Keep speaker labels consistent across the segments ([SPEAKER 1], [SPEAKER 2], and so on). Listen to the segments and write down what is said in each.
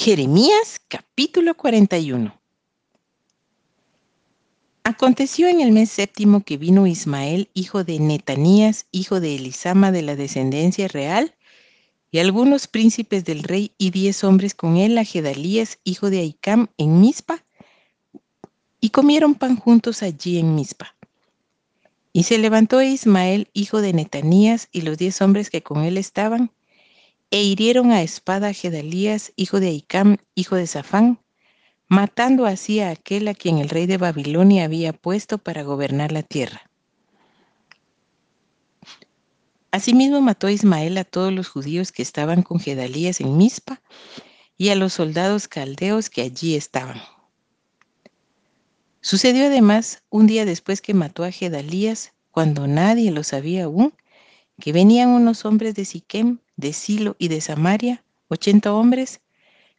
[SPEAKER 1] Jeremías capítulo 41 Aconteció en el mes séptimo que vino Ismael, hijo de Netanías, hijo de Elisama de la descendencia real, y algunos príncipes del rey y diez hombres con él a Gedalías, hijo de Aicam, en Mizpa, y comieron pan juntos allí en Mizpa. Y se levantó Ismael, hijo de Netanías, y los diez hombres que con él estaban, e hirieron a espada a Gedalías, hijo de Aicam, hijo de Safán, matando así a aquel a quien el rey de Babilonia había puesto para gobernar la tierra. Asimismo mató Ismael a todos los judíos que estaban con Gedalías en Mizpa y a los soldados caldeos que allí estaban. Sucedió además, un día después que mató a Gedalías, cuando nadie lo sabía aún, que venían unos hombres de Siquem, de Silo y de Samaria, ochenta hombres,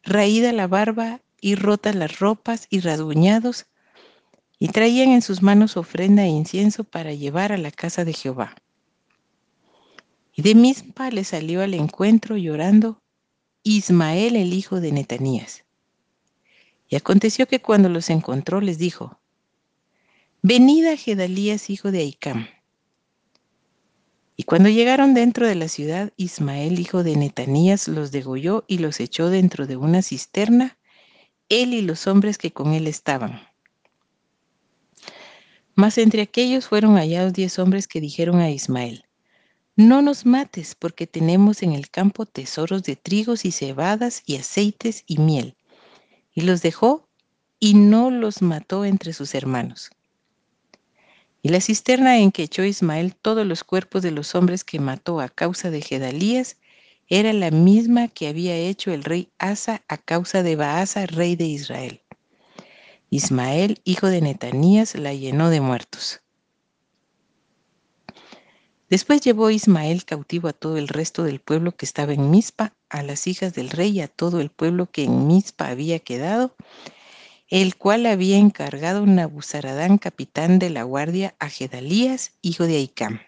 [SPEAKER 1] raída la barba y rotas las ropas y rasguñados, y traían en sus manos ofrenda e incienso para llevar a la casa de Jehová. Y de Mizpa le salió al encuentro llorando Ismael el hijo de Netanías. Y aconteció que cuando los encontró les dijo, Venid a Gedalías hijo de Aicam. Y cuando llegaron dentro de la ciudad, Ismael hijo de Netanías los degolló y los echó dentro de una cisterna, él y los hombres que con él estaban. Mas entre aquellos fueron hallados diez hombres que dijeron a Ismael, No nos mates, porque tenemos en el campo tesoros de trigos y cebadas y aceites y miel. Y los dejó y no los mató entre sus hermanos. Y la cisterna en que echó Ismael todos los cuerpos de los hombres que mató a causa de Gedalías era la misma que había hecho el rey Asa a causa de Baasa, rey de Israel. Ismael, hijo de Netanías, la llenó de muertos. Después llevó Ismael cautivo a todo el resto del pueblo que estaba en Mizpa, a las hijas del rey y a todo el pueblo que en Mizpa había quedado, el cual había encargado Nabuzaradán, capitán de la guardia, a Gedalías, hijo de Aicam.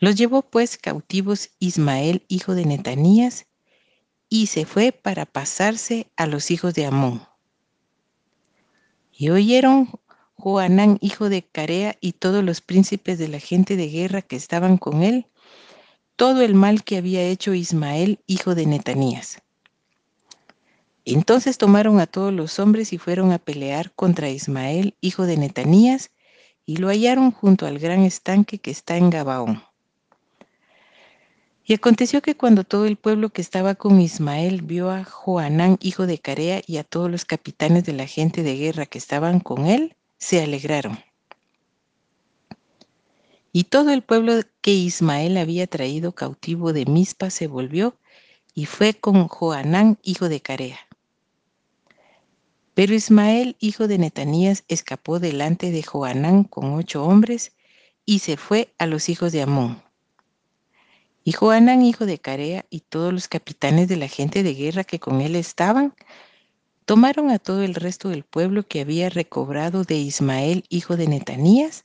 [SPEAKER 1] Los llevó pues cautivos Ismael, hijo de Netanías, y se fue para pasarse a los hijos de Amón. Y oyeron Joanán, hijo de Carea, y todos los príncipes de la gente de guerra que estaban con él, todo el mal que había hecho Ismael, hijo de Netanías. Entonces tomaron a todos los hombres y fueron a pelear contra Ismael, hijo de Netanías, y lo hallaron junto al gran estanque que está en Gabaón. Y aconteció que cuando todo el pueblo que estaba con Ismael vio a Joanán, hijo de Carea, y a todos los capitanes de la gente de guerra que estaban con él, se alegraron. Y todo el pueblo que Ismael había traído cautivo de Mizpa se volvió y fue con Joanán, hijo de Carea. Pero Ismael, hijo de Netanías, escapó delante de Joanán con ocho hombres y se fue a los hijos de Amón. Y Joanán, hijo de Carea, y todos los capitanes de la gente de guerra que con él estaban, tomaron a todo el resto del pueblo que había recobrado de Ismael, hijo de Netanías,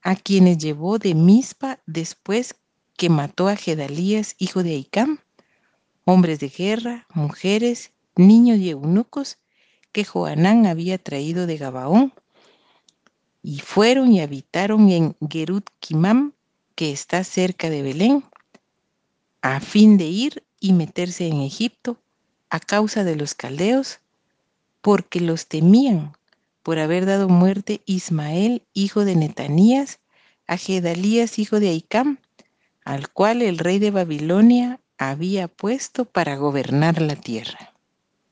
[SPEAKER 1] a quienes llevó de Mizpa después que mató a Gedalías, hijo de Aicam, hombres de guerra, mujeres, niños y eunucos, que Joanán había traído de Gabaón, y fueron y habitaron en Gerut Kimam, que está cerca de Belén, a fin de ir y meterse en Egipto a causa de los caldeos, porque los temían por haber dado muerte Ismael, hijo de Netanías, a Gedalías, hijo de Aicam, al cual el rey de Babilonia había puesto para gobernar la tierra.